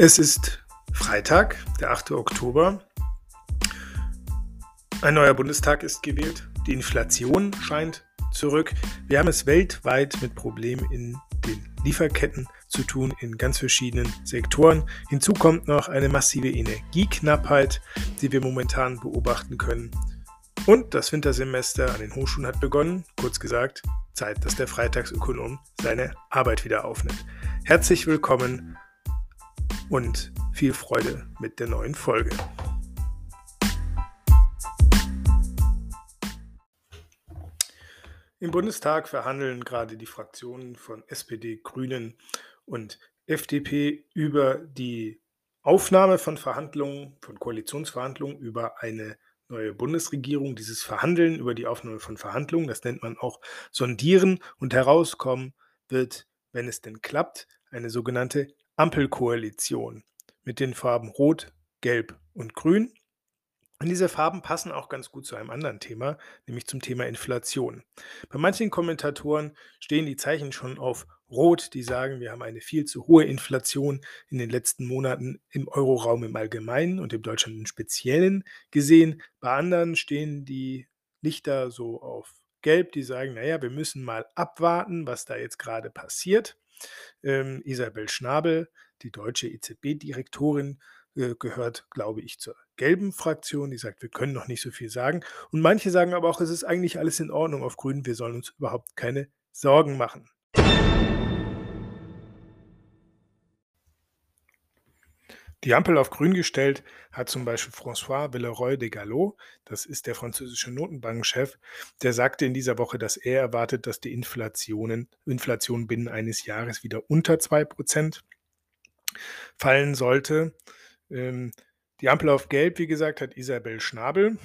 Es ist Freitag, der 8. Oktober. Ein neuer Bundestag ist gewählt. Die Inflation scheint zurück. Wir haben es weltweit mit Problemen in den Lieferketten zu tun, in ganz verschiedenen Sektoren. Hinzu kommt noch eine massive Energieknappheit, die wir momentan beobachten können. Und das Wintersemester an den Hochschulen hat begonnen. Kurz gesagt, Zeit, dass der Freitagsökonom seine Arbeit wieder aufnimmt. Herzlich willkommen und viel Freude mit der neuen Folge. Im Bundestag verhandeln gerade die Fraktionen von SPD, Grünen und FDP über die Aufnahme von Verhandlungen, von Koalitionsverhandlungen über eine neue Bundesregierung. Dieses Verhandeln über die Aufnahme von Verhandlungen, das nennt man auch Sondieren und herauskommen wird, wenn es denn klappt, eine sogenannte Ampelkoalition mit den Farben Rot, Gelb und Grün. Und diese Farben passen auch ganz gut zu einem anderen Thema, nämlich zum Thema Inflation. Bei manchen Kommentatoren stehen die Zeichen schon auf Rot, die sagen, wir haben eine viel zu hohe Inflation in den letzten Monaten im Euroraum im Allgemeinen und in Deutschland im Speziellen gesehen. Bei anderen stehen die Lichter so auf Gelb, die sagen, naja, wir müssen mal abwarten, was da jetzt gerade passiert. Ähm, Isabel Schnabel, die deutsche EZB-Direktorin, äh, gehört, glaube ich, zur gelben Fraktion. Die sagt, wir können noch nicht so viel sagen. Und manche sagen aber auch, es ist eigentlich alles in Ordnung auf Grünen. Wir sollen uns überhaupt keine Sorgen machen. Die Ampel auf grün gestellt hat zum Beispiel François Villeroy de Gallo, das ist der französische Notenbankchef, der sagte in dieser Woche, dass er erwartet, dass die Inflationen, Inflation binnen eines Jahres wieder unter 2% fallen sollte. Ähm, die Ampel auf Gelb, wie gesagt, hat Isabel Schnabel.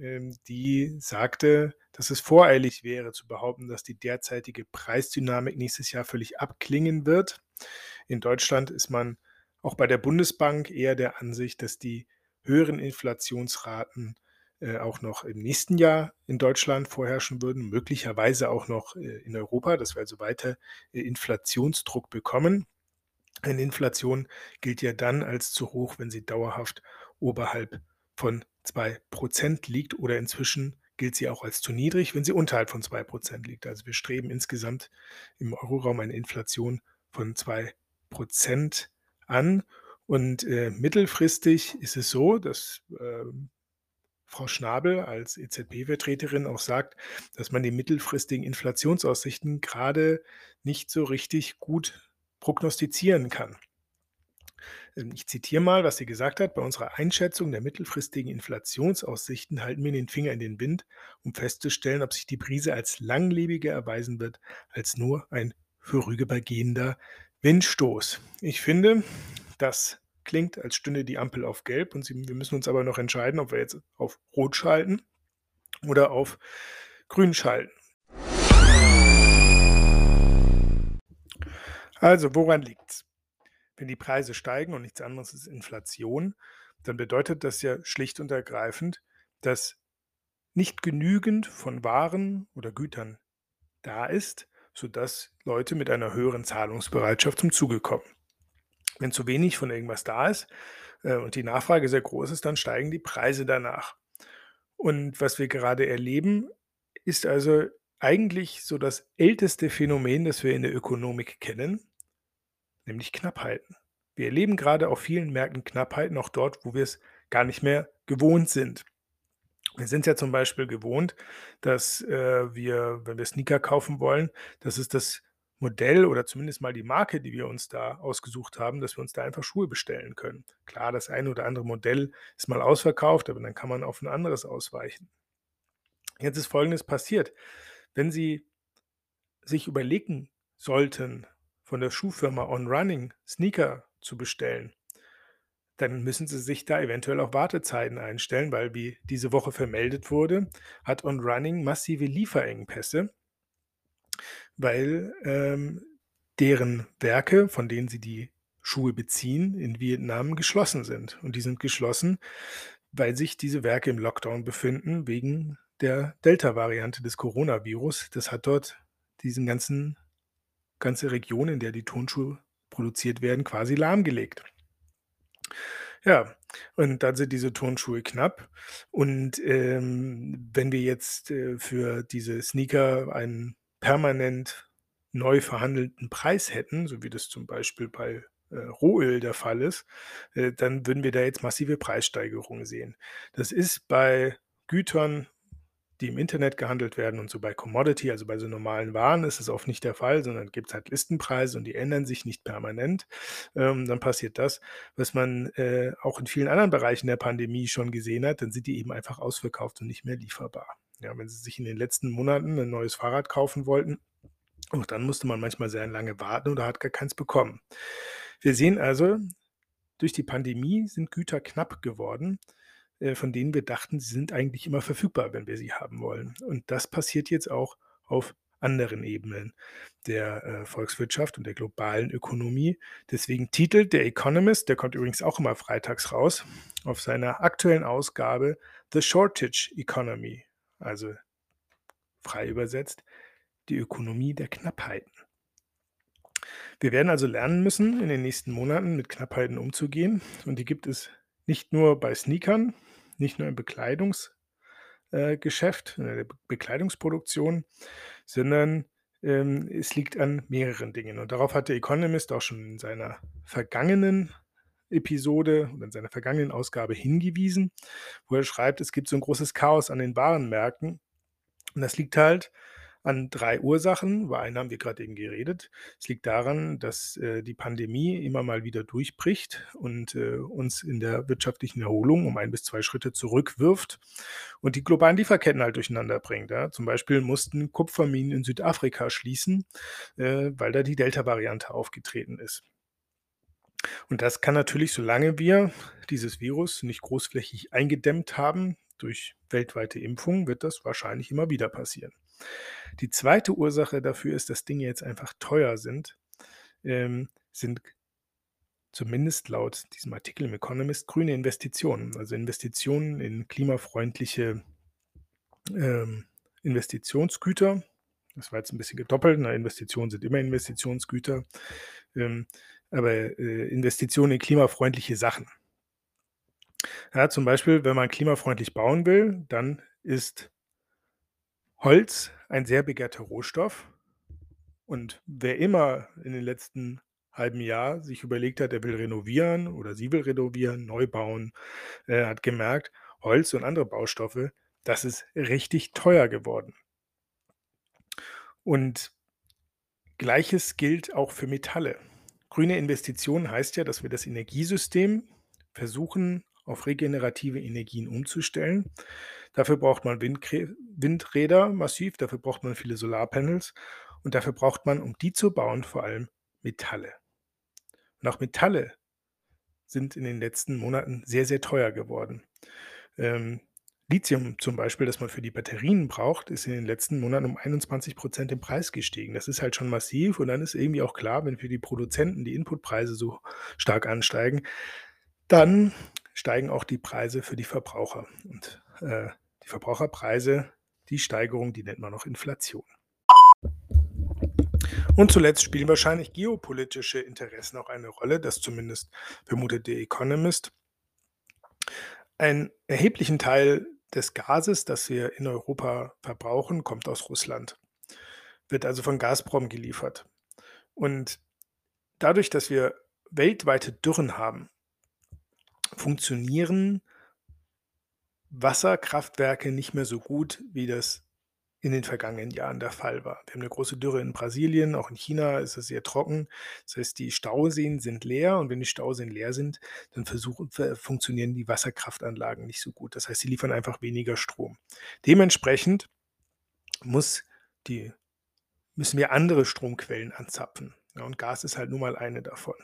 Ähm, die sagte, dass es voreilig wäre zu behaupten, dass die derzeitige Preisdynamik nächstes Jahr völlig abklingen wird. In Deutschland ist man auch bei der Bundesbank eher der Ansicht, dass die höheren Inflationsraten äh, auch noch im nächsten Jahr in Deutschland vorherrschen würden, möglicherweise auch noch äh, in Europa, dass wir also weiter äh, Inflationsdruck bekommen. Eine Inflation gilt ja dann als zu hoch, wenn sie dauerhaft oberhalb von 2% liegt oder inzwischen gilt sie auch als zu niedrig, wenn sie unterhalb von 2% liegt. Also wir streben insgesamt im Euroraum eine Inflation von 2% an. Und äh, mittelfristig ist es so, dass äh, Frau Schnabel als EZB-Vertreterin auch sagt, dass man die mittelfristigen Inflationsaussichten gerade nicht so richtig gut prognostizieren kann. Ähm, ich zitiere mal, was sie gesagt hat. Bei unserer Einschätzung der mittelfristigen Inflationsaussichten halten wir den Finger in den Wind, um festzustellen, ob sich die Brise als langlebiger erweisen wird als nur ein vorübergehender Windstoß. Ich finde, das klingt, als stünde die Ampel auf Gelb und wir müssen uns aber noch entscheiden, ob wir jetzt auf Rot schalten oder auf Grün schalten. Also, woran liegt es? Wenn die Preise steigen und nichts anderes ist Inflation, dann bedeutet das ja schlicht und ergreifend, dass nicht genügend von Waren oder Gütern da ist, sodass Leute mit einer höheren Zahlungsbereitschaft zum Zuge kommen. Wenn zu wenig von irgendwas da ist äh, und die Nachfrage sehr groß ist, dann steigen die Preise danach. Und was wir gerade erleben, ist also eigentlich so das älteste Phänomen, das wir in der Ökonomik kennen, nämlich Knappheiten. Wir erleben gerade auf vielen Märkten Knappheiten, auch dort, wo wir es gar nicht mehr gewohnt sind. Wir sind ja zum Beispiel gewohnt, dass äh, wir, wenn wir Sneaker kaufen wollen, dass es das Modell oder zumindest mal die Marke, die wir uns da ausgesucht haben, dass wir uns da einfach Schuhe bestellen können. Klar, das eine oder andere Modell ist mal ausverkauft, aber dann kann man auf ein anderes ausweichen. Jetzt ist Folgendes passiert. Wenn Sie sich überlegen sollten, von der Schuhfirma On Running Sneaker zu bestellen, dann müssen Sie sich da eventuell auch Wartezeiten einstellen, weil wie diese Woche vermeldet wurde, hat On Running massive Lieferengpässe, weil ähm, deren Werke, von denen sie die Schuhe beziehen, in Vietnam geschlossen sind. Und die sind geschlossen, weil sich diese Werke im Lockdown befinden wegen der Delta-Variante des Coronavirus. Das hat dort diesen ganzen ganze Region, in der die Tonschuhe produziert werden, quasi lahmgelegt. Ja, und dann sind diese Turnschuhe knapp. Und, ähm, wenn wir jetzt, äh, für diese Sneaker einen permanent neu verhandelten Preis hätten, so wie das zum Beispiel bei, äh, Rohöl der Fall ist, äh, dann würden wir da jetzt massive Preissteigerungen sehen. Das ist bei Gütern die im Internet gehandelt werden und so bei Commodity, also bei so normalen Waren ist es oft nicht der Fall, sondern gibt's halt Listenpreise und die ändern sich nicht permanent. Ähm, dann passiert das, was man, äh, auch in vielen anderen Bereichen der Pandemie schon gesehen hat, dann sind die eben einfach ausverkauft und nicht mehr lieferbar. Ja, wenn Sie sich in den letzten Monaten 'nen neues Fahrrad kaufen wollten, auch dann musste man manchmal sehr lange warten oder hat gar keins bekommen. Wir sehen also, durch die Pandemie sind Güter knapp geworden, äh, von denen wir dachten, sie sind eigentlich immer verfügbar, wenn wir sie haben wollen. Und das passiert jetzt auch auf anderen Ebenen der, äh, Volkswirtschaft und der globalen Ökonomie. Deswegen titelt der Economist, der kommt übrigens auch immer freitags raus, auf seiner aktuellen Ausgabe „The Shortage Economy“, also frei übersetzt: „Die Ökonomie der Knappheiten“. Wir werden also lernen müssen, in den nächsten Monaten mit Knappheiten umzugehen und die gibt es nicht nur bei Sneakern, nicht nur im Bekleidungs äh, in der Be Bekleidungsproduktion, sondern, ähm, es liegt an mehreren Dingen. Und darauf hat der Economist auch schon in seiner vergangenen Episode oder in seiner vergangenen Ausgabe hingewiesen, wo er schreibt, es gibt so 'n großes Chaos an den Warenmärkten. Und das liegt halt an 3 Ursachen. Über eine haben wir grad eben geredet. Es liegt daran, dass, äh, die Pandemie immer mal wieder durchbricht und, äh, uns in der wirtschaftlichen Erholung um 1 bis 2 Schritte zurückwirft und die globalen Lieferketten halt durcheinander bringt, ja. Zum Beispiel mussten Kupferminen in Südafrika schließen, äh, weil da die Delta-Variante aufgetreten ist. Und das kann natürlich, solange wir dieses Virus nicht großflächig eingedämmt haben durch weltweite Impfung, wird das wahrscheinlich immer wieder passieren. Die 2. Ursache dafür ist, dass Dinge jetzt einfach teuer sind, ähm, sind zumindest laut diesem Artikel im Economist grüne Investitionen, also Investitionen in klimafreundliche, ähm, Investitionsgüter. Das war jetzt 'n bisschen gedoppelt, ne? Investitionen sind immer Investitionsgüter, ähm, aber, äh, Investitionen in klimafreundliche Sachen. Ja, zum Beispiel, wenn man klimafreundlich bauen will, dann ist Holz ein sehr begehrter Rohstoff. Und wer immer in den letzten halben Jahr sich überlegt hat, er will renovieren oder sie will renovieren, neu bauen, äh, hat gemerkt, Holz und andere Baustoffe, das ist richtig teuer geworden. Und Gleiches gilt auch für Metalle. Grüne Investitionen heißt ja, dass wir das Energiesystem versuchen, auf regenerative Energien umzustellen. Dafür braucht man Windkrä Windräder massiv, dafür braucht man viele Solarpanels und dafür braucht man, um die zu bauen, vor allem Metalle. Und auch Metalle sind in den letzten Monaten sehr, sehr teuer geworden. Ähm, Lithium zum Beispiel, das man für die Batterien braucht, ist in den letzten Monaten um 21 % im Preis gestiegen. Das ist halt schon massiv und dann ist irgendwie auch klar, wenn für die Produzenten die Inputpreise so stark ansteigen, dann steigen auch die Preise für die Verbraucher. Und, äh, die Verbraucherpreise, die Steigerung, die nennt man auch Inflation. Und zuletzt spielen wahrscheinlich geopolitische Interessen auch eine Rolle, das zumindest vermutet der Economist. Einen erheblichen Teil des Gases, das wir in Europa verbrauchen, kommt aus Russland, wird also von Gazprom geliefert. Und dadurch, dass wir weltweite Dürren haben funktionieren Wasserkraftwerke nicht mehr so gut, wie das in den vergangenen Jahren der Fall war. Wir haben 'ne große Dürre in Brasilien, auch in China ist es sehr trocken. Das heißt, die Stauseen sind leer und wenn die Stauseen leer sind, dann versuchen ver funktionieren die Wasserkraftanlagen nicht so gut. Das heißt, sie liefern einfach weniger Strom. Dementsprechend muss die müssen wir andere Stromquellen anzapfen, und Gas ist halt nun mal eine davon.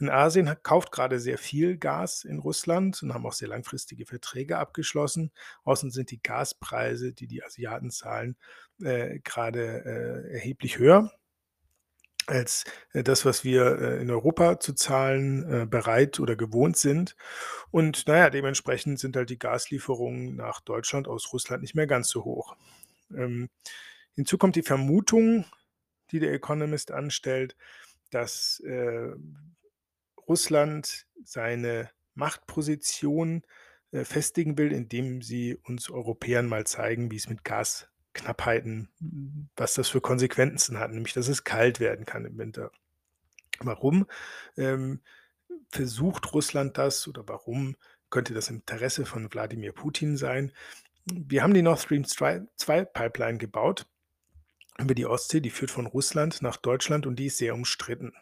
Und Asien kauft grade sehr viel Gas in Russland und haben auch sehr langfristige Verträge abgeschlossen. Außerdem sind die Gaspreise, die die Asiaten zahlen, äh, grade, äh, erheblich höher als, äh, das, was wir, äh, in Europa zu zahlen, äh, bereit oder gewohnt sind. Und na ja, dementsprechend sind halt die Gaslieferungen nach Deutschland aus Russland nicht mehr ganz so hoch. Ähm, hinzu kommt die Vermutung, die der Economist anstellt, dass, äh, Russland seine Machtposition äh, festigen will, indem sie uns Europäern mal zeigen, wie es mit Gasknappheiten hm, was das für Konsequenzen hat, nämlich dass es kalt werden kann im Winter. Warum, ähm, versucht Russland das oder warum könnte das Interesse von Wladimir Putin sein? Wir haben die Nord Stream 2 2 Pipeline gebaut über die Ostsee, die führt von Russland nach Deutschland und die ist sehr umstritten.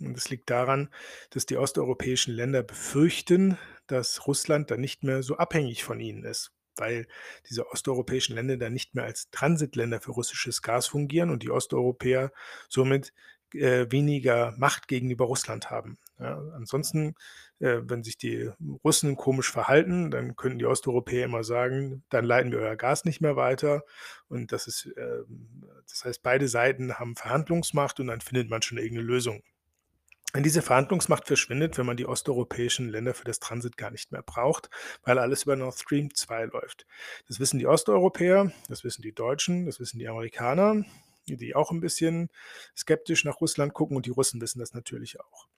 Und das liegt daran, dass die osteuropäischen Länder befürchten, dass Russland dann nicht mehr so abhängig von ihnen ist, weil diese osteuropäischen Länder dann nicht mehr als Transitländer für russisches Gas fungieren und die Osteuropäer somit äh, weniger Macht gegenüber Russland haben. Ja, ansonsten, äh, wenn sich die Russen komisch verhalten, dann können die Osteuropäer immer sagen, dann leiten wir euer Gas nicht mehr weiter. Und das ist, äh, das heißt, beide Seiten haben Verhandlungsmacht und dann findet man schon irgendeine Lösung. Wenn diese Verhandlungsmacht verschwindet, wenn man die osteuropäischen Länder für das Transit gar nicht mehr braucht, weil alles über Nord Stream 2 läuft. Das wissen die Osteuropäer, das wissen die Deutschen, das wissen die Amerikaner, die auch ein bisschen skeptisch nach Russland gucken und die Russen wissen das natürlich auch.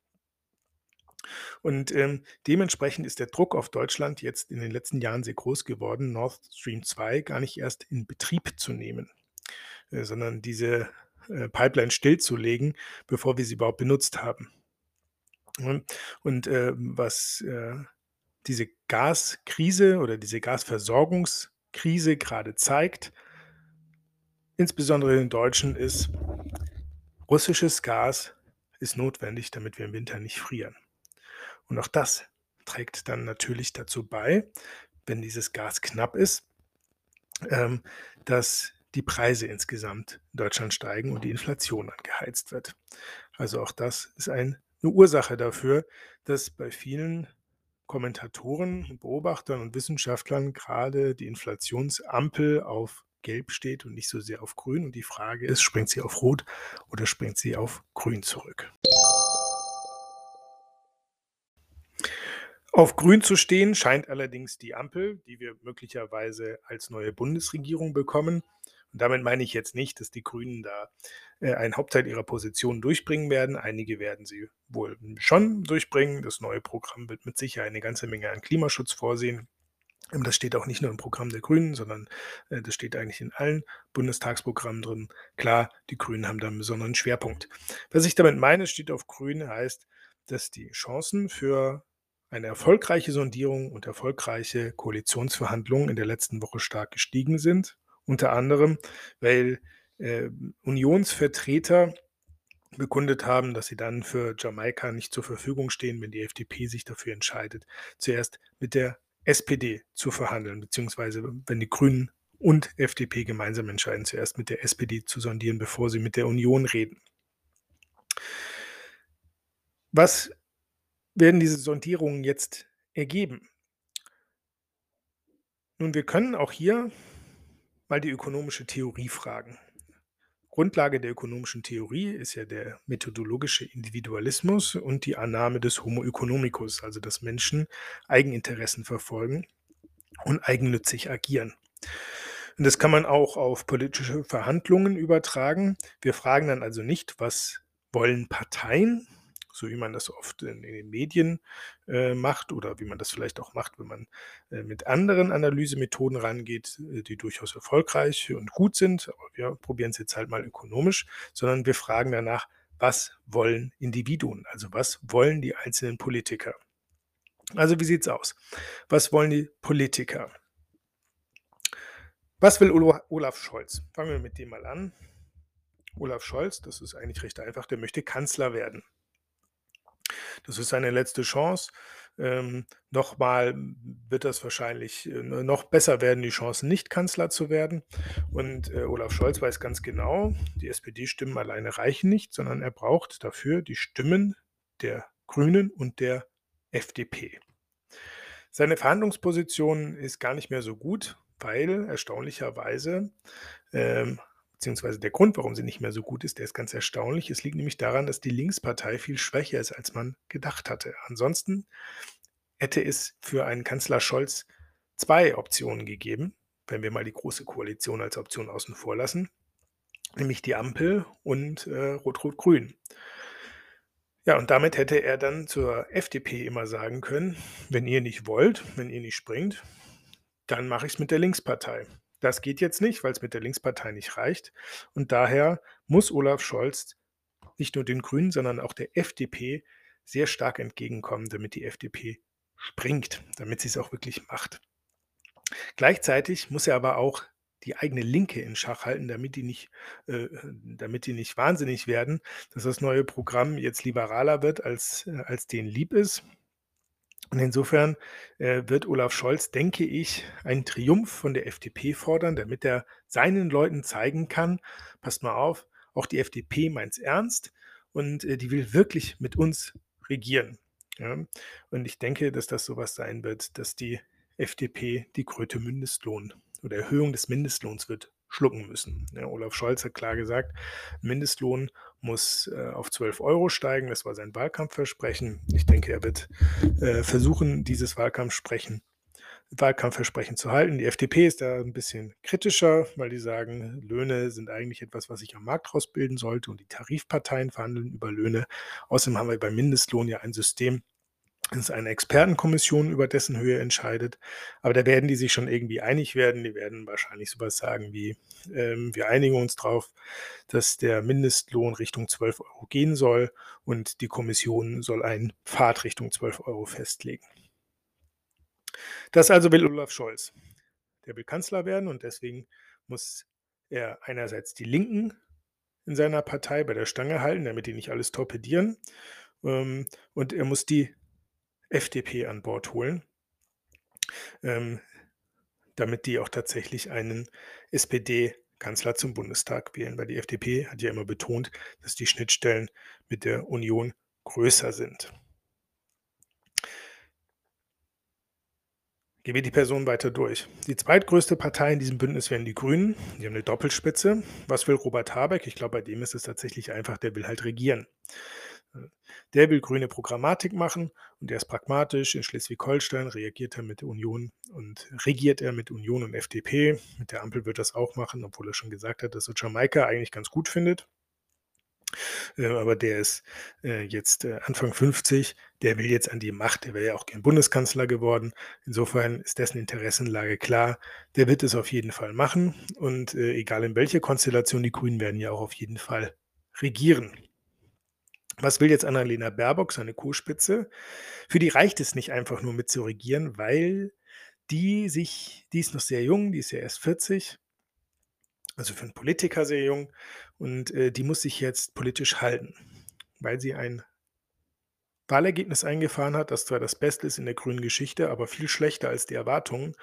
Und ähm, dementsprechend ist der Druck auf Deutschland jetzt in den letzten Jahren sehr groß geworden, Nord Stream 2 gar nicht erst in Betrieb zu nehmen, äh, sondern diese äh, Pipeline stillzulegen, bevor wir sie überhaupt benutzt haben. Und, äh, was äh, diese Gaskrise oder diese Gasversorgungskrise gerade zeigt, insbesondere den Deutschen, ist, russisches Gas ist notwendig, damit wir im Winter nicht frieren. Und auch das trägt dann natürlich dazu bei, wenn dieses Gas knapp ist, ähm, dass die Preise insgesamt in Deutschland steigen und die Inflation angeheizt wird. Also auch das ist ein, eine Ursache dafür, dass bei vielen Kommentatoren, Beobachtern und Wissenschaftlern gerade die Inflationsampel auf Gelb steht und nicht so sehr auf Grün. Und die Frage ist, springt sie auf Rot oder springt sie auf Grün zurück? Auf Grün zu stehen scheint allerdings die Ampel, die wir möglicherweise als neue Bundesregierung bekommen. Und damit meine ich jetzt nicht, dass die Grünen da äh, einen Hauptteil ihrer Positionen durchbringen werden. Einige werden sie wohl schon durchbringen. Das neue Programm wird mit Sicherheit eine ganze Menge an Klimaschutz vorsehen. Ähm, das steht auch nicht nur im Programm der Grünen, sondern äh, das steht eigentlich in allen Bundestagsprogrammen drin. Klar, die Grünen haben da einen besonderen Schwerpunkt. Was ich damit meine, steht auf Grün, heißt, dass die Chancen für eine erfolgreiche Sondierung und erfolgreiche Koalitionsverhandlungen in der letzten Woche stark gestiegen sind. Unter anderem, weil äh, Unionsvertreter bekundet haben, dass sie dann für Jamaika nicht zur Verfügung stehen, wenn die FDP sich dafür entscheidet, zuerst mit der SPD zu verhandeln, beziehungsweise wenn die Grünen und FDP gemeinsam entscheiden, zuerst mit der SPD zu sondieren, bevor sie mit der Union reden. Was werden diese Sondierungen jetzt ergeben? Nun, wir können auch hier mal die ökonomische Theorie fragen. Grundlage der ökonomischen Theorie ist ja der methodologische Individualismus und die Annahme des Homo economicus, also dass Menschen Eigeninteressen verfolgen und eigennützig agieren. Und das kann man auch auf politische Verhandlungen übertragen. Wir fragen dann also nicht, was wollen Parteien, so wie man das oft in, in den Medien äh, macht oder wie man das vielleicht auch macht, wenn man äh, mit anderen Analysemethoden rangeht, äh, die durchaus erfolgreich und gut sind. Aber wir probieren es jetzt halt mal ökonomisch, sondern wir fragen danach, was wollen Individuen? Also was wollen die einzelnen Politiker? Also wie sieht es aus? Was wollen die Politiker? Was will Olaf Scholz? Fangen wir mit dem mal an. Olaf Scholz, das ist eigentlich recht einfach, der möchte Kanzler werden. Das ist seine letzte Chance. Ähm, nochmal wird das wahrscheinlich äh, noch besser werden, die Chancen, nicht Kanzler zu werden. Und äh, Olaf Scholz weiß ganz genau, die SPD-Stimmen alleine reichen nicht, sondern er braucht dafür die Stimmen der Grünen und der FDP. Seine Verhandlungsposition ist gar nicht mehr so gut, weil erstaunlicherweise ähm, beziehungsweise der Grund, warum sie nicht mehr so gut ist, der ist ganz erstaunlich. Es liegt nämlich daran, dass die Linkspartei viel schwächer ist, als man gedacht hatte. Ansonsten hätte es für einen Kanzler Scholz zwei Optionen gegeben, wenn wir mal die Große Koalition als Option außen vor lassen, nämlich die Ampel und äh, Rot-Rot-Grün. Ja, und damit hätte er dann zur FDP immer sagen können: „Wenn ihr nicht wollt, wenn ihr nicht springt, dann mache ich's mit der Linkspartei.“ Das geht jetzt nicht, weil's mit der Linkspartei nicht reicht. Und daher muss Olaf Scholz nicht nur den Grünen, sondern auch der FDP sehr stark entgegenkommen, damit die FDP springt, damit sie's auch wirklich macht. Gleichzeitig muss er aber auch die eigene Linke in Schach halten, damit die nicht äh, damit die nicht wahnsinnig werden, dass das neue Programm jetzt liberaler wird, als äh, als denen lieb ist. Und insofern, äh, wird Olaf Scholz, denke ich, einen Triumph von der FDP fordern, damit er seinen Leuten zeigen kann: „Passt mal auf, auch die FDP meint's ernst und, äh, die will wirklich mit uns regieren“, ja? Und ich denke, dass das so was sein wird, dass die FDP die Kröte Mindestlohn oder Erhöhung des Mindestlohns wird schlucken müssen. Ja, Olaf Scholz hat klar gesagt, Mindestlohn muss, äh, auf 12 € steigen. Das war sein Wahlkampfversprechen. Ich denke, er wird, äh, versuchen, dieses Wahlkampfsprechen Wahlkampfversprechen zu halten. Die FDP ist da 'n bisschen kritischer, weil die sagen, Löhne sind eigentlich etwas, was sich am Markt rausbilden sollte und die Tarifparteien verhandeln über Löhne. Außerdem haben wir beim Mindestlohn ja ein System, das eine Expertenkommission über dessen Höhe entscheidet. Aber da werden die sich schon irgendwie einig werden. Die werden wahrscheinlich so was sagen wie, ähm: „Wir einigen uns drauf, dass der Mindestlohn Richtung 12 € gehen soll und die Kommission soll einen Pfad Richtung 12 € festlegen.“ Das also will Olaf Scholz. Der will Kanzler werden und deswegen muss er einerseits die Linken in seiner Partei bei der Stange halten, damit die nicht alles torpedieren. Ähm, und er muss die FDP an Bord holen ähm, damit die auch tatsächlich einen SPD-Kanzler zum Bundestag wählen, weil die FDP hat ja immer betont, dass die Schnittstellen mit der Union größer sind. Gehen wir die Personen weiter durch. Die zweitgrößte Partei in diesem Bündnis wären die Grünen. Die haben 'ne Doppelspitze. Was will Robert Habeck? Ich glaube, bei dem ist es tatsächlich einfach, der will halt regieren. Der will grüne Programmatik machen und der ist pragmatisch. In Schleswig-Holstein reagiert er mit Union und regiert er mit Union und FDP. Mit der Ampel wird er's auch machen, obwohl er schon gesagt hat, dass er Jamaika eigentlich ganz gut findet. Äh, aber der ist, äh, jetzt, äh, Anfang 50. Der will jetzt an die Macht. Der wäre ja auch gern Bundeskanzler geworden. Insofern ist dessen Interessenlage klar. Der wird es auf jeden Fall machen und, äh, egal in welcher Konstellation, die Grünen werden ja auch auf jeden Fall regieren. Was will jetzt Annalena Baerbock, seine Co-Spitze? Für die reicht es nicht einfach nur mit zu regieren, weil die sich die ist noch sehr jung, die ist ja erst 40 also für 'n Politiker sehr jung und, äh, die muss sich jetzt politisch halten, weil sie ein Wahlergebnis eingefahren hat, das zwar das Beste ist in der grünen Geschichte, aber viel schlechter als die Erwartungen.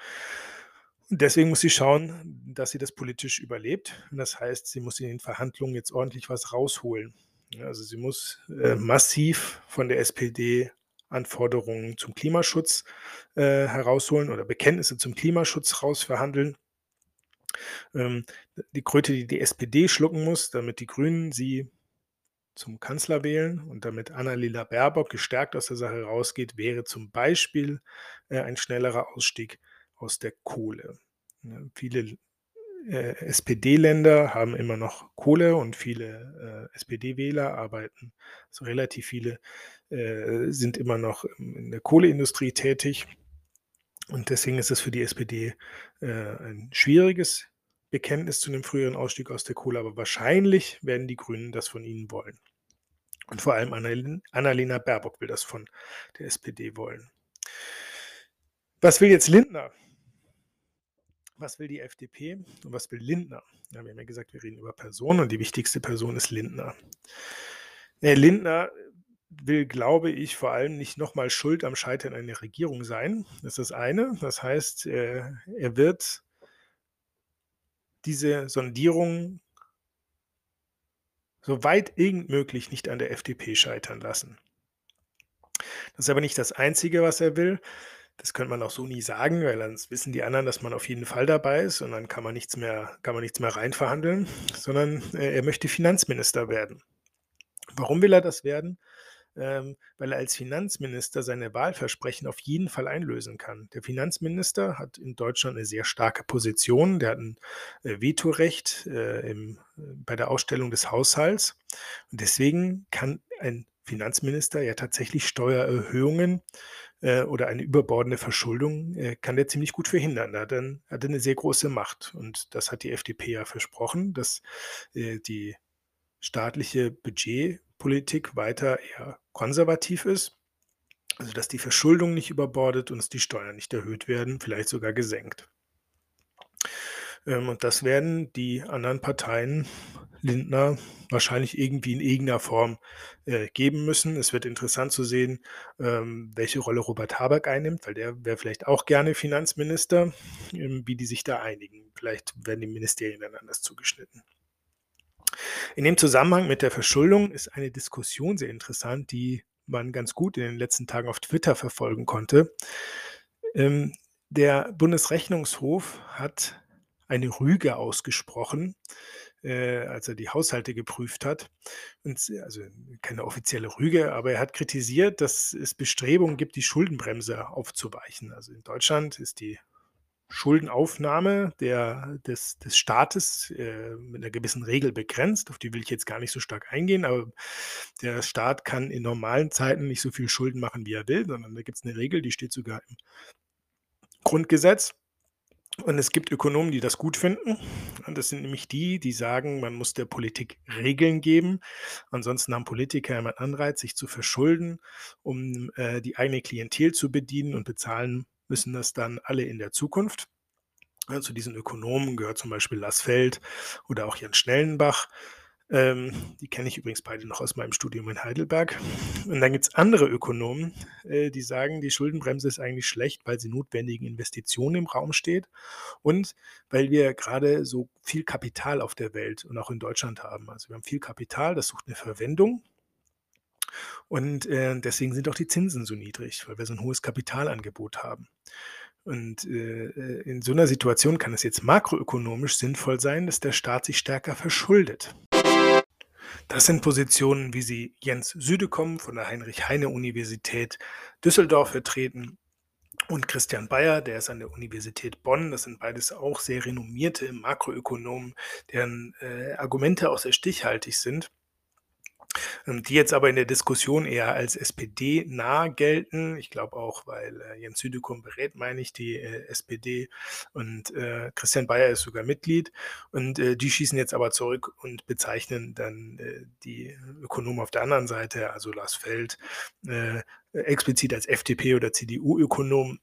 Und deswegen muss sie schauen, dass sie das politisch überlebt. Und das heißt, sie muss in den Verhandlungen jetzt ordentlich was rausholen. Ja, also sie muss, äh, massiv von der SPD Anforderungen zum Klimaschutz, äh, herausholen oder Bekenntnisse zum Klimaschutz rausverhandeln. Ähm, die Kröte, die die SPD schlucken muss, damit die Grünen sie zum Kanzler wählen und damit Annalena Baerbock gestärkt aus der Sache rausgeht, wäre zum Beispiel, äh, ein schnellerer Ausstieg aus der Kohle. Ne, viele, äh, SPD-Länder haben immer noch Kohle und viele, äh, SPD-Wähler arbeiten so relativ viele, äh, sind immer noch in der Kohleindustrie tätig. Und deswegen ist es für die SPD, äh, ein schwieriges Bekenntnis zu 'nem früheren Ausstieg aus der Kohle, aber wahrscheinlich werden die Grünen das von ihnen wollen. Und vor allem Annalen Annalena Baerbock will das von der SPD wollen. Was will jetzt Lindner? Was will die FDP und was will Lindner? Ja, wir haben ja gesagt, wir reden über Personen und die wichtigste Person ist Lindner. Äh, Lindner will, glaube ich, vor allem nicht noch mal schuld am Scheitern einer Regierung sein. Das ist das eine. Das heißt, äh, er wird diese Sondierung soweit irgend möglich nicht an der FDP scheitern lassen. Das ist aber nicht das Einzige, was er will. Das könnte man auch so nie sagen, weil sonst wissen die anderen, dass man auf jeden Fall dabei ist und dann kann man nichts mehr kann man nichts mehr reinverhandeln, sondern, äh, er möchte Finanzminister werden. Warum will er das werden? Ähm, weil er als Finanzminister seine Wahlversprechen auf jeden Fall einlösen kann. Der Finanzminister hat in Deutschland 'ne sehr starke Position. Der hat 'n, äh, Vetorecht, äh, im bei der Ausstellung des Haushalts. Und deswegen kann ein Finanzminister ja tatsächlich Steuererhöhungen äh, oder eine überbordende Verschuldung äh, kann der ziemlich gut verhindern. Da hat er, hat eine sehr große Macht. Und das hat die FDP ja versprochen, dass äh, die staatliche Budgetpolitik weiter eher konservativ ist. Also dass die Verschuldung nicht überbordet und dass die Steuern nicht erhöht werden, vielleicht sogar gesenkt. Ähm, und das werden die anderen Parteien Lindner wahrscheinlich irgendwie in irgendeiner Form äh, geben müssen. Es wird interessant zu sehen, ähm, welche Rolle Robert Habeck einnimmt, weil der wäre vielleicht auch gerne Finanzminister, ähm, wie die sich da einigen. Vielleicht werden die Ministerien dann anders zugeschnitten. In dem Zusammenhang mit der Verschuldung ist eine Diskussion sehr interessant, die man ganz gut in den letzten Tagen auf Twitter verfolgen konnte. Ähm, der Bundesrechnungshof hat eine Rüge ausgesprochen, äh, als er die Haushalte geprüft hat. Und, also keine offizielle Rüge, aber er hat kritisiert, dass es Bestrebungen gibt, die Schuldenbremse aufzuweichen. Also in Deutschland ist die Schuldenaufnahme der, des, des Staates äh, mit einer gewissen Regel begrenzt. Auf die will ich jetzt gar nicht so stark eingehen, aber der Staat kann in normalen Zeiten nicht so viel Schulden machen, wie er will, sondern da gibt es eine Regel, die steht sogar im Grundgesetz. Und es gibt Ökonomen, die das gut finden. Und das sind nämlich die, die sagen, man muss der Politik Regeln geben. Ansonsten haben Politiker immer einen Anreiz, sich zu verschulden, um äh, die eigene Klientel zu bedienen und bezahlen müssen das dann alle in der Zukunft. Ja, zu diesen Ökonomen gehört zum Beispiel Lassfeld oder auch Jan Schnellenbach. Ähm, die kenne ich übrigens beide noch aus meinem Studium in Heidelberg. Und dann gibt es andere Ökonomen, äh, die sagen, die Schuldenbremse ist eigentlich schlecht, weil sie notwendigen Investitionen im Raum steht und weil wir gerade so viel Kapital auf der Welt und auch in Deutschland haben. Also wir haben viel Kapital, das sucht eine Verwendung. Und äh, deswegen sind auch die Zinsen so niedrig, weil wir so ein hohes Kapitalangebot haben. Und äh, äh in so einer Situation kann es jetzt makroökonomisch sinnvoll sein, dass der Staat sich stärker verschuldet. Das sind Positionen, wie sie Jens Südekom von der Heinrich-Heine-Universität Düsseldorf vertreten und Christian Bayer, der ist an der Universität Bonn. Das sind beides auch sehr renommierte Makroökonomen, deren äh, Argumente auch sehr stichhaltig sind. Ähm, die jetzt aber in der Diskussion eher als SPD-nah gelten. Ich glaube auch, weil äh, Jens Südekum berät, meine ich, die äh, SPD und äh, Christian Bayer ist sogar Mitglied. Und äh, die schießen jetzt aber zurück und bezeichnen dann äh, die Ökonomen auf der anderen Seite, also Lars Feld, äh, explizit als FDP- oder CDU-Ökonom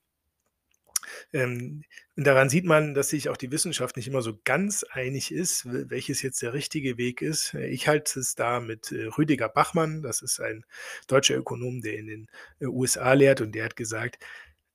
ähm, und daran sieht man, dass sich auch die Wissenschaft nicht immer so ganz einig ist, welches jetzt der richtige Weg ist. Äh, ich halte es da mit äh, Rüdiger Bachmann, das ist ein deutscher Ökonom, der in den äh, USA lehrt und der hat gesagt,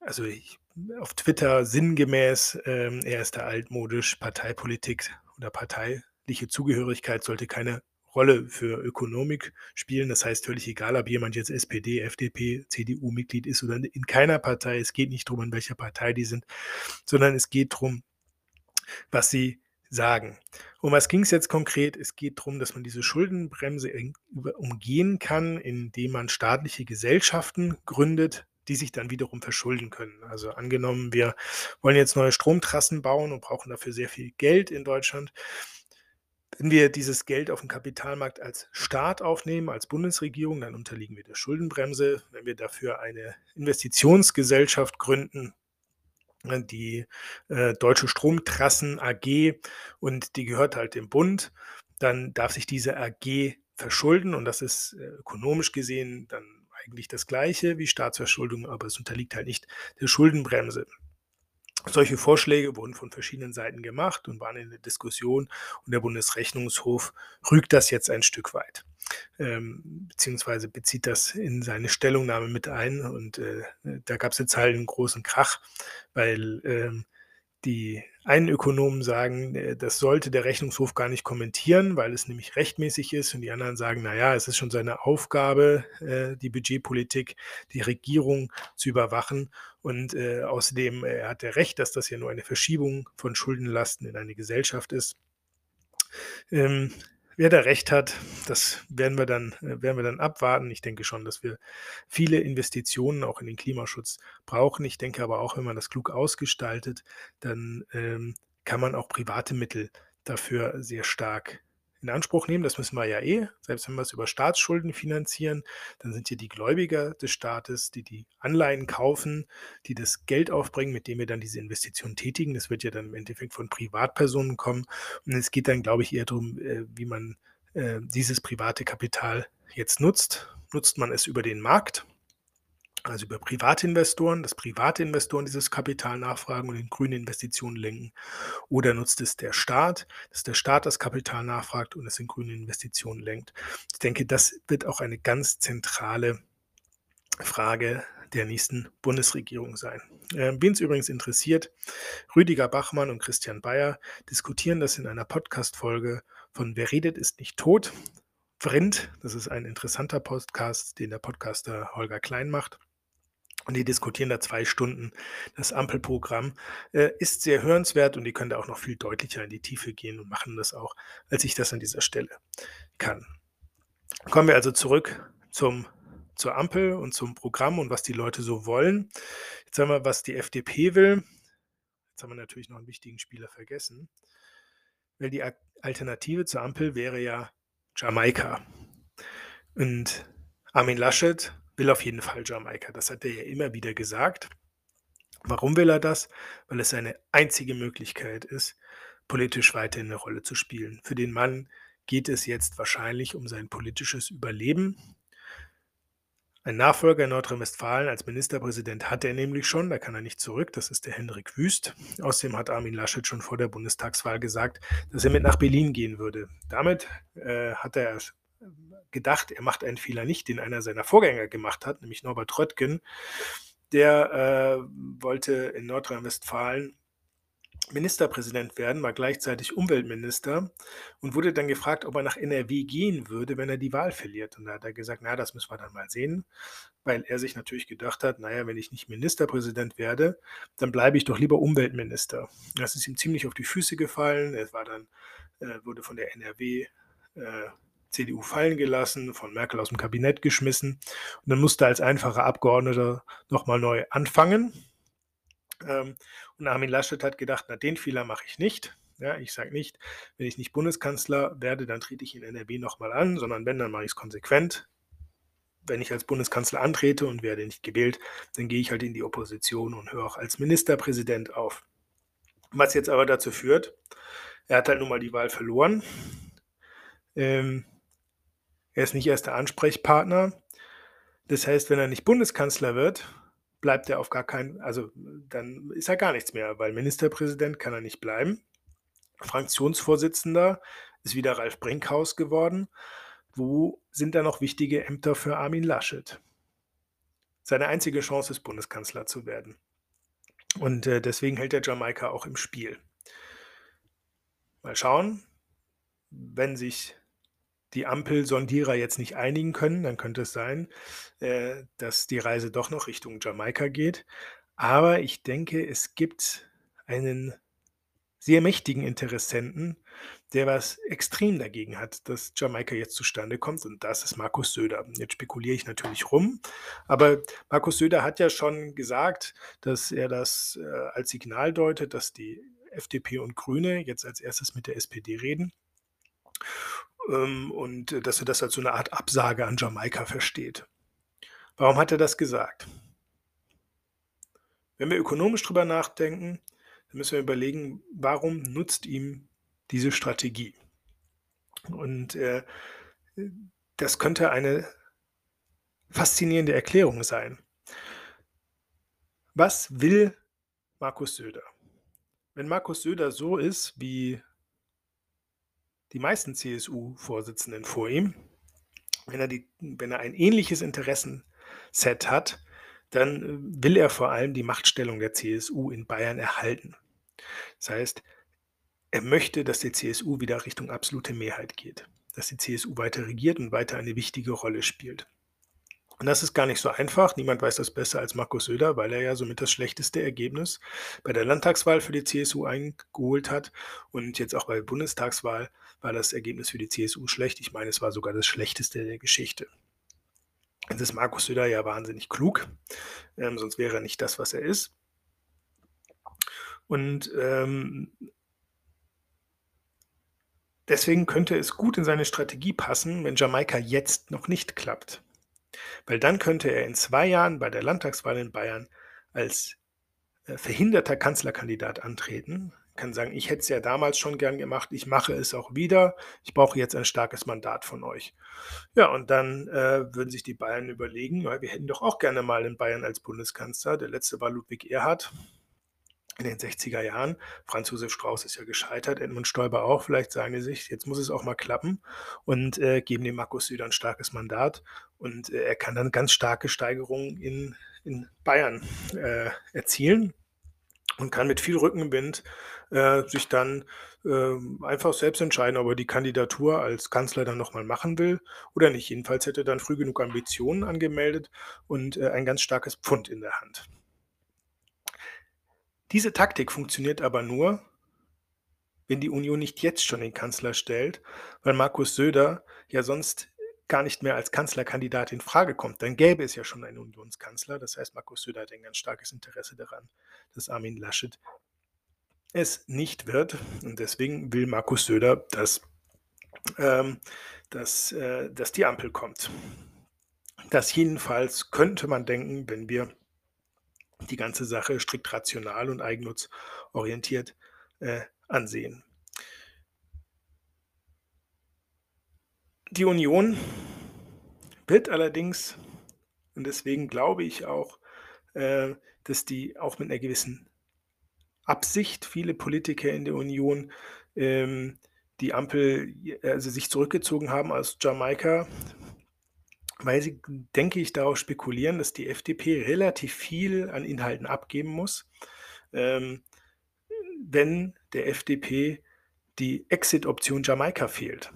also ich, auf Twitter sinngemäß, ähm, er ist da altmodisch, Parteipolitik oder parteiliche Zugehörigkeit sollte keine Rolle für Ökonomik spielen. Das heißt, völlig egal, ob jemand jetzt SPD, FDP, CDU-Mitglied ist oder in keiner Partei. Es geht nicht darum, in welcher Partei die sind, sondern es geht darum, was sie sagen. Um was ging es jetzt konkret? Es geht darum, dass man diese Schuldenbremse umgehen kann, indem man staatliche Gesellschaften gründet, die sich dann wiederum verschulden können. Also angenommen, wir wollen jetzt neue Stromtrassen bauen und brauchen dafür sehr viel Geld in Deutschland wenn wir dieses Geld auf dem Kapitalmarkt als Staat aufnehmen, als Bundesregierung, dann unterliegen wir der Schuldenbremse. Wenn wir dafür eine Investitionsgesellschaft gründen, ne, die äh, Deutsche Stromtrassen AG und die gehört halt dem Bund, dann darf sich diese AG verschulden und das ist äh, ökonomisch gesehen dann eigentlich das gleiche wie Staatsverschuldung, aber es unterliegt halt nicht der Schuldenbremse. Solche Vorschläge wurden von verschiedenen Seiten gemacht und waren in der Diskussion und der Bundesrechnungshof rügt das jetzt ein Stück weit, ähm, beziehungsweise bezieht das in seine Stellungnahme mit ein und äh, da gab es jetzt halt einen großen Krach, weil ähm, die einen Ökonomen sagen, äh, das sollte der Rechnungshof gar nicht kommentieren, weil es nämlich rechtmäßig ist. Und die anderen sagen, naja, es ist schon seine Aufgabe, äh, die Budgetpolitik, die Regierung zu überwachen. Und äh, außerdem hat er recht, dass das ja nur eine Verschiebung von Schuldenlasten in eine Gesellschaft ist. Wer da recht hat, das werden wir dann, äh, werden wir dann abwarten. Ich denke schon, dass wir viele Investitionen auch in den Klimaschutz brauchen. Ich denke aber auch, wenn man das klug ausgestaltet, dann ähm, kann man auch private Mittel dafür sehr stark in Anspruch nehmen. Das müssen wir ja eh. Selbst wenn wir es über Staatsschulden finanzieren, dann sind hier die Gläubiger des Staates, die die Anleihen kaufen, die das Geld aufbringen, mit dem wir dann diese Investition tätigen. Das wird ja dann im Endeffekt von Privatpersonen kommen. Und es geht dann, glaube ich, eher darum, äh, wie man äh, dieses private Kapital jetzt nutzt. Nutzt man es über den Markt? Also über Privatinvestoren, dass private Investoren dieses Kapital nachfragen und in grüne Investitionen lenken. Oder nutzt es der Staat, dass der Staat das Kapital nachfragt und es in grüne Investitionen lenkt. Ich denke, das wird auch eine ganz zentrale Frage der nächsten Bundesregierung sein. Äh, Wen es übrigens interessiert, Rüdiger Bachmann und Christian Bayer diskutieren das in einer Podcast-Folge von Wer redet, ist nicht tot. Vrind, das ist ein interessanter Podcast, den der Podcaster Holger Klein macht. Und die diskutieren da zwei Stunden. Das Ampelprogramm äh, ist sehr hörenswert und die können da auch noch viel deutlicher in die Tiefe gehen und machen das auch, als ich das an dieser Stelle kann. Kommen wir also zurück zum, zur Ampel und zum Programm und was die Leute so wollen. Jetzt haben wir, was die FDP will. Jetzt haben wir natürlich noch einen wichtigen Spieler vergessen. Weil die Alternative zur Ampel wäre ja Jamaika. Und Armin Laschet will auf jeden Fall Jamaika. Das hat er ja immer wieder gesagt. Warum will er das? Weil es seine einzige Möglichkeit ist, politisch weiter eine Rolle zu spielen. Für den Mann geht es jetzt wahrscheinlich um sein politisches Überleben. Ein Nachfolger in Nordrhein-Westfalen als Ministerpräsident hat er nämlich schon, da kann er nicht zurück, das ist der Hendrik Wüst. Außerdem hat Armin Laschet schon vor der Bundestagswahl gesagt, dass er mit nach Berlin gehen würde. Damit äh, hat er gedacht, er macht einen Fehler nicht, den einer seiner Vorgänger gemacht hat, nämlich Norbert Röttgen. Der äh, wollte in Nordrhein-Westfalen Ministerpräsident werden, war gleichzeitig Umweltminister und wurde dann gefragt, ob er nach NRW gehen würde, wenn er die Wahl verliert. Und da hat er gesagt, na, das müssen wir dann mal sehen, weil er sich natürlich gedacht hat, naja, wenn ich nicht Ministerpräsident werde, dann bleibe ich doch lieber Umweltminister. Das ist ihm ziemlich auf die Füße gefallen. Er war dann, äh, wurde von der NRW äh, CDU fallen gelassen, von Merkel aus dem Kabinett geschmissen und dann musste er als einfacher Abgeordneter nochmal neu anfangen. Ähm, und Armin Laschet hat gedacht, na, den Fehler mache ich nicht. Ja, ich sage nicht, wenn ich nicht Bundeskanzler werde, dann trete ich in NRW nochmal an, sondern wenn, dann mache ich es konsequent. Wenn ich als Bundeskanzler antrete und werde nicht gewählt, dann gehe ich halt in die Opposition und höre auch als Ministerpräsident auf. Was jetzt aber dazu führt, er hat halt nun mal die Wahl verloren. Ähm, er ist nicht erster Ansprechpartner. Das heißt, wenn er nicht Bundeskanzler wird, bleibt er auf gar keinen, also dann ist er gar nichts mehr, weil Ministerpräsident kann er nicht bleiben. Fraktionsvorsitzender ist wieder Ralf Brinkhaus geworden. Wo sind da noch wichtige Ämter für Armin Laschet? Seine einzige Chance ist, Bundeskanzler zu werden. Und äh, deswegen hält er Jamaika auch im Spiel. Mal schauen, wenn sich die Ampelsondierer jetzt nicht einigen können, dann könnte es sein, äh, dass die Reise doch noch Richtung Jamaika geht. Aber ich denke, es gibt einen sehr mächtigen Interessenten, der was extrem dagegen hat, dass Jamaika jetzt zustande kommt, und das ist Markus Söder. Jetzt spekuliere ich natürlich rum, aber Markus Söder hat ja schon gesagt, dass er das äh, als Signal deutet, dass die FDP und Grüne jetzt als erstes mit der SPD reden ähm, und äh, dass er das als so eine Art Absage an Jamaika versteht. Warum hat er das gesagt? Wenn wir ökonomisch drüber nachdenken, dann müssen wir überlegen, warum nutzt ihm diese Strategie? Und äh, das könnte eine faszinierende Erklärung sein. Was will Markus Söder? Wenn Markus Söder so ist, wie die meisten CSU-Vorsitzenden vor ihm, wenn er, die, wenn er ein ähnliches Interessenset hat, dann äh, will er vor allem die Machtstellung der CSU in Bayern erhalten. Das heißt, er möchte, dass die CSU wieder Richtung absolute Mehrheit geht, dass die CSU weiter regiert und weiter eine wichtige Rolle spielt. Und das ist gar nicht so einfach. Niemand weiß das besser als Markus Söder, weil er ja somit das schlechteste Ergebnis bei der Landtagswahl für die CSU eingeholt hat. Und jetzt auch bei der Bundestagswahl war das Ergebnis für die CSU schlecht. Ich meine, es war sogar das schlechteste der Geschichte. Jetzt ist Markus Söder ja wahnsinnig klug, ähm, sonst wäre er nicht das, was er ist. Und ähm, Deswegen könnte es gut in seine Strategie passen, wenn Jamaika jetzt noch nicht klappt. Weil dann könnte er in zwei Jahren bei der Landtagswahl in Bayern als äh, verhinderter Kanzlerkandidat antreten, kann sagen, ich hätte es ja damals schon gern gemacht, ich mache es auch wieder, ich brauche jetzt ein starkes Mandat von euch. Ja, und dann äh, würden sich die Bayern überlegen, ja, wir hätten doch auch gerne mal in Bayern als Bundeskanzler. Der letzte war Ludwig Erhard in den 60er Jahren. Franz Josef Strauß ist ja gescheitert, Edmund Stoiber auch. Vielleicht sagen die sich, jetzt muss es auch mal klappen und äh, geben dem Markus Söder ein starkes Mandat. Und äh, er kann dann ganz starke Steigerungen in, in Bayern äh, erzielen und kann mit viel Rückenwind äh, sich dann äh, einfach selbst entscheiden, ob er die Kandidatur als Kanzler dann nochmal machen will oder nicht. Jedenfalls hätte er dann früh genug Ambitionen angemeldet und äh, ein ganz starkes Pfund in der Hand. Diese Taktik funktioniert aber nur, wenn die Union nicht jetzt schon den Kanzler stellt, weil Markus Söder ja sonst gar nicht mehr als Kanzlerkandidat in Frage kommt. Dann gäbe es ja schon einen Unionskanzler. Das heißt, Markus Söder hat ein ganz starkes Interesse daran, dass Armin Laschet es nicht wird. Und deswegen will Markus Söder, dass, ähm, dass, äh, dass die Ampel kommt. Das jedenfalls könnte man denken, wenn wir die ganze Sache strikt rational und eigennutzorientiert äh, ansehen. Die Union wird allerdings, und deswegen glaube ich auch, äh, dass die auch mit einer gewissen Absicht viele Politiker in der Union ähm, die Ampel, also sich zurückgezogen haben aus Jamaika, weil sie, denke ich, darauf spekulieren, dass die FDP relativ viel an Inhalten abgeben muss, ähm, wenn der FDP die Exit-Option Jamaika fehlt.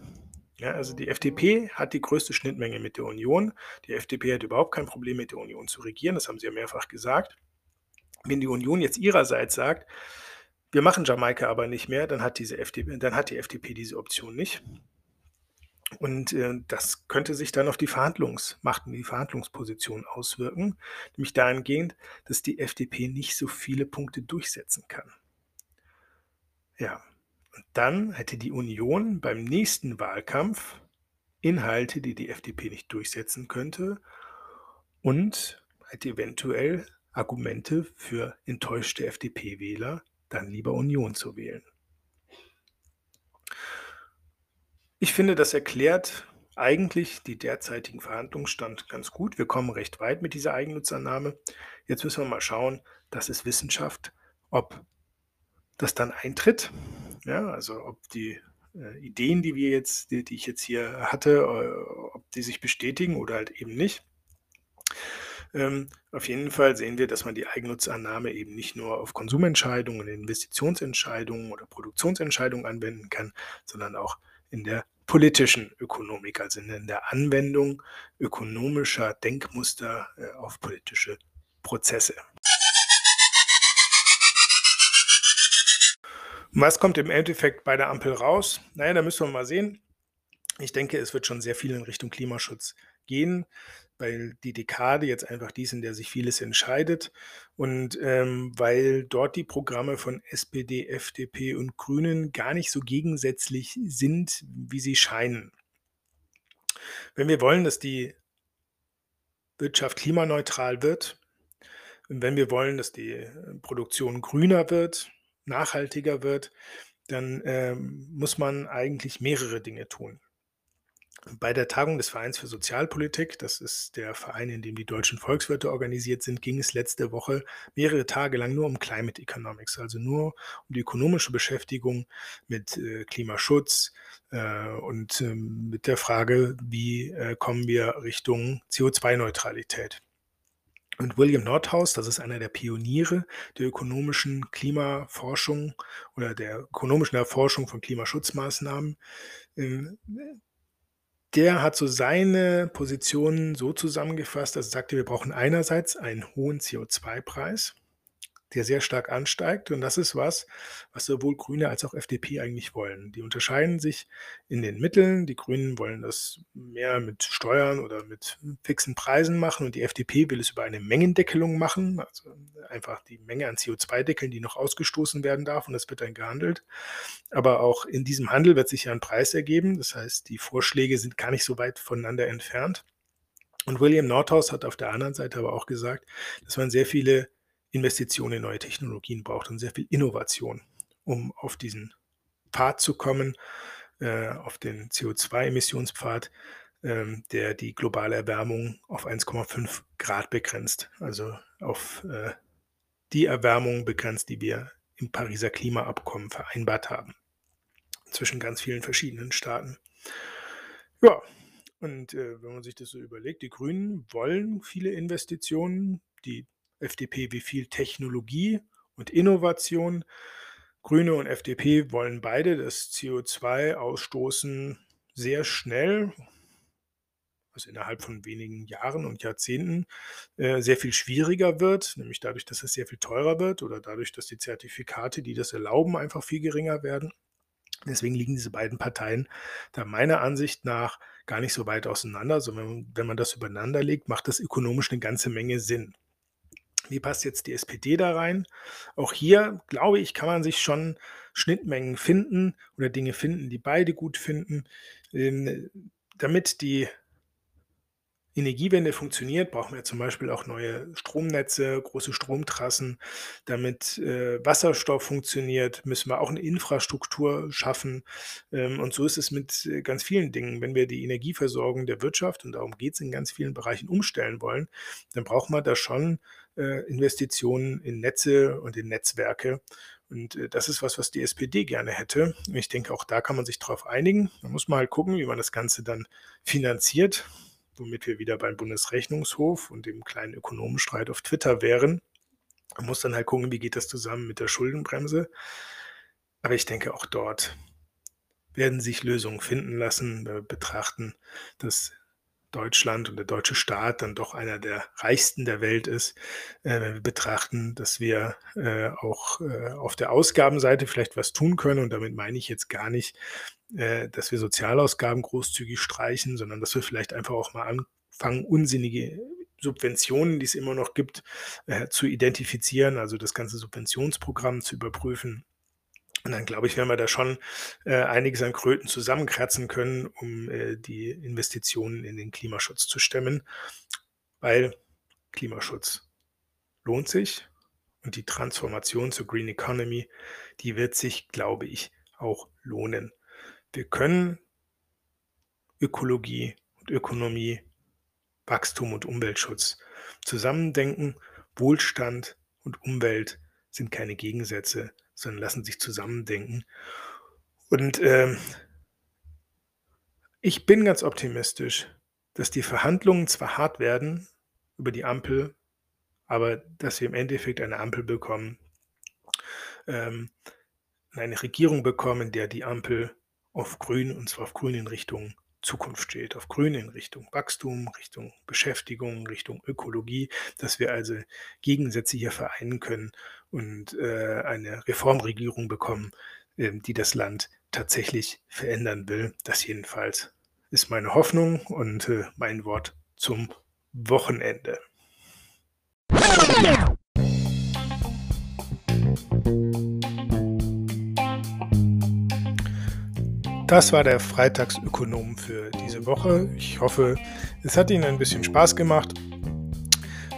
Ja, also die FDP hat die größte Schnittmenge mit der Union. Die FDP hat überhaupt kein Problem mit der Union zu regieren, das haben sie ja mehrfach gesagt. Wenn die Union jetzt ihrerseits sagt, wir machen Jamaika aber nicht mehr, dann hat, diese FDP, dann hat die FDP diese Option nicht. Und äh, das könnte sich dann auf die Verhandlungsmacht und die Verhandlungsposition auswirken, nämlich dahingehend, dass die FDP nicht so viele Punkte durchsetzen kann. Ja, und dann hätte die Union beim nächsten Wahlkampf Inhalte, die die FDP nicht durchsetzen könnte und hätte eventuell Argumente für enttäuschte FDP-Wähler, dann lieber Union zu wählen. Ich finde, das erklärt eigentlich die derzeitigen Verhandlungsstand ganz gut. Wir kommen recht weit mit dieser Eigennutzannahme. Jetzt müssen wir mal schauen, das ist Wissenschaft, ob das dann eintritt. Ja, also ob die äh, Ideen, die wir jetzt, die, die ich jetzt hier hatte, äh, ob die sich bestätigen oder halt eben nicht. Ähm, auf jeden Fall sehen wir, dass man die Eigennutzannahme eben nicht nur auf Konsumentscheidungen, Investitionsentscheidungen oder Produktionsentscheidungen anwenden kann, sondern auch in der politischen Ökonomik, also in der Anwendung ökonomischer Denkmuster äh, auf politische Prozesse. Was kommt im Endeffekt bei der Ampel raus? Naja, da müssen wir mal sehen. Ich denke, es wird schon sehr viel in Richtung Klimaschutz gehen weil die Dekade jetzt einfach die ist, in der sich vieles entscheidet und ähm, weil dort die Programme von SPD, FDP und Grünen gar nicht so gegensätzlich sind, wie sie scheinen. Wenn wir wollen, dass die Wirtschaft klimaneutral wird, wenn wir wollen, dass die Produktion grüner wird, nachhaltiger wird, dann ähm, muss man eigentlich mehrere Dinge tun. Bei der Tagung des Vereins für Sozialpolitik, das ist der Verein, in dem die deutschen Volkswirte organisiert sind, ging es letzte Woche mehrere Tage lang nur um Climate Economics, also nur um die ökonomische Beschäftigung mit äh, Klimaschutz äh, und äh, mit der Frage, wie äh, kommen wir Richtung CO2-Neutralität. Und William Nordhaus, das ist einer der Pioniere der ökonomischen Klimaforschung oder der ökonomischen Erforschung von Klimaschutzmaßnahmen, ähm, der hat so seine Positionen so zusammengefasst, dass er sagte, wir brauchen einerseits einen hohen CO2-Preis, der sehr stark ansteigt. Und das ist was, was sowohl Grüne als auch FDP eigentlich wollen. Die unterscheiden sich in den Mitteln. Die Grünen wollen das mehr mit Steuern oder mit fixen Preisen machen und die FDP will es über eine Mengendeckelung machen, also einfach die Menge an CO2 deckeln, die noch ausgestoßen werden darf und das wird dann gehandelt. Aber auch in diesem Handel wird sich ja ein Preis ergeben. Das heißt, die Vorschläge sind gar nicht so weit voneinander entfernt. Und William Nordhaus hat auf der anderen Seite aber auch gesagt, dass man sehr viele Investitionen in neue Technologien braucht und sehr viel Innovation, um auf diesen Pfad zu kommen, äh, auf den CO2-Emissionspfad, ähm, der die globale Erwärmung auf 1,5 Grad begrenzt. Also auf äh, die Erwärmung begrenzt, die wir im Pariser Klimaabkommen vereinbart haben. Zwischen ganz vielen verschiedenen Staaten. Ja, und äh, wenn man sich das so überlegt, die Grünen wollen viele Investitionen, die FDP wie viel Technologie und Innovation. Grüne und FDP wollen beide das CO2-Ausstoßen sehr schnell, also innerhalb von wenigen Jahren und Jahrzehnten, äh, sehr viel schwieriger wird, nämlich dadurch, dass es sehr viel teurer wird oder dadurch, dass die Zertifikate, die das erlauben, einfach viel geringer werden. Deswegen liegen diese beiden Parteien da meiner Ansicht nach gar nicht so weit auseinander, sondern wenn man das übereinander legt, macht das ökonomisch eine ganze Menge Sinn. Wie passt jetzt die SPD da rein? Auch hier, glaube ich, kann man sich schon Schnittmengen finden oder Dinge finden, die beide gut finden. Ähm, damit die Energiewende funktioniert, brauchen wir zum Beispiel auch neue Stromnetze, große Stromtrassen. Damit äh, Wasserstoff funktioniert, müssen wir auch eine Infrastruktur schaffen. Ähm, und so ist es mit äh, ganz vielen Dingen. Wenn wir die Energieversorgung der Wirtschaft, und darum geht es in ganz vielen Bereichen, umstellen wollen, dann brauchen wir da schon Investitionen in Netze und in Netzwerke. Und äh, das ist was, was die SPD gerne hätte. Ich denke, auch da kann man sich darauf einigen. Man muss mal halt gucken, wie man das Ganze dann finanziert womit wir wieder beim Bundesrechnungshof und dem kleinen Ökonomenstreit auf Twitter wären. Man muss dann halt gucken, wie geht das zusammen mit der Schuldenbremse. Aber ich denke, auch dort werden sich Lösungen finden lassen. Wir betrachten, dass Deutschland und der deutsche Staat dann doch einer der reichsten der Welt ist. Äh, wenn wir betrachten, dass wir äh, auch äh, auf der Ausgabenseite vielleicht was tun können, und damit meine ich jetzt gar nicht, dass wir Sozialausgaben großzügig streichen, sondern dass wir vielleicht einfach auch mal anfangen, unsinnige Subventionen, die es immer noch gibt, zu identifizieren, also das ganze Subventionsprogramm zu überprüfen und dann glaube ich, werden wir da schon äh, einiges an Kröten zusammenkratzen können, um äh, die Investitionen in den Klimaschutz zu stemmen, weil Klimaschutz lohnt sich und die Transformation zur Green Economy, die wird sich, glaube ich, auch lohnen. Wir können Ökologie und Ökonomie, Wachstum und Umweltschutz zusammendenken. Wohlstand und Umwelt sind keine Gegensätze, sondern lassen sich zusammendenken. Und ähm, ich bin ganz optimistisch, dass die Verhandlungen zwar hart werden über die Ampel, aber dass wir im Endeffekt eine Ampel bekommen, ähm, eine Regierung bekommen, in der die Ampel auf Grün, und zwar auf Grün in Richtung Zukunft steht, auf Grün in Richtung Wachstum, Richtung Beschäftigung, Richtung Ökologie, dass wir also Gegensätze hier vereinen können und äh, eine Reformregierung bekommen, äh, die das Land tatsächlich verändern will. Das jedenfalls ist meine Hoffnung und äh, mein Wort zum Wochenende. Das war der Freitagsökonom für diese Woche. Ich hoffe, es hat Ihnen ein bisschen Spaß gemacht.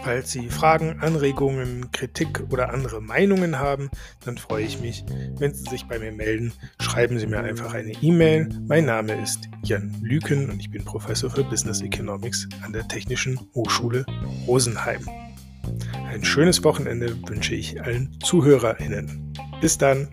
Falls Sie Fragen, Anregungen, Kritik oder andere Meinungen haben, dann freue ich mich, wenn Sie sich bei mir melden. Schreiben Sie mir einfach eine E-Mail. Mein Name ist Jan Lüken und ich bin Professor für Business Economics an der Technischen Hochschule Rosenheim. Ein schönes Wochenende wünsche ich allen ZuhörerInnen. Bis dann!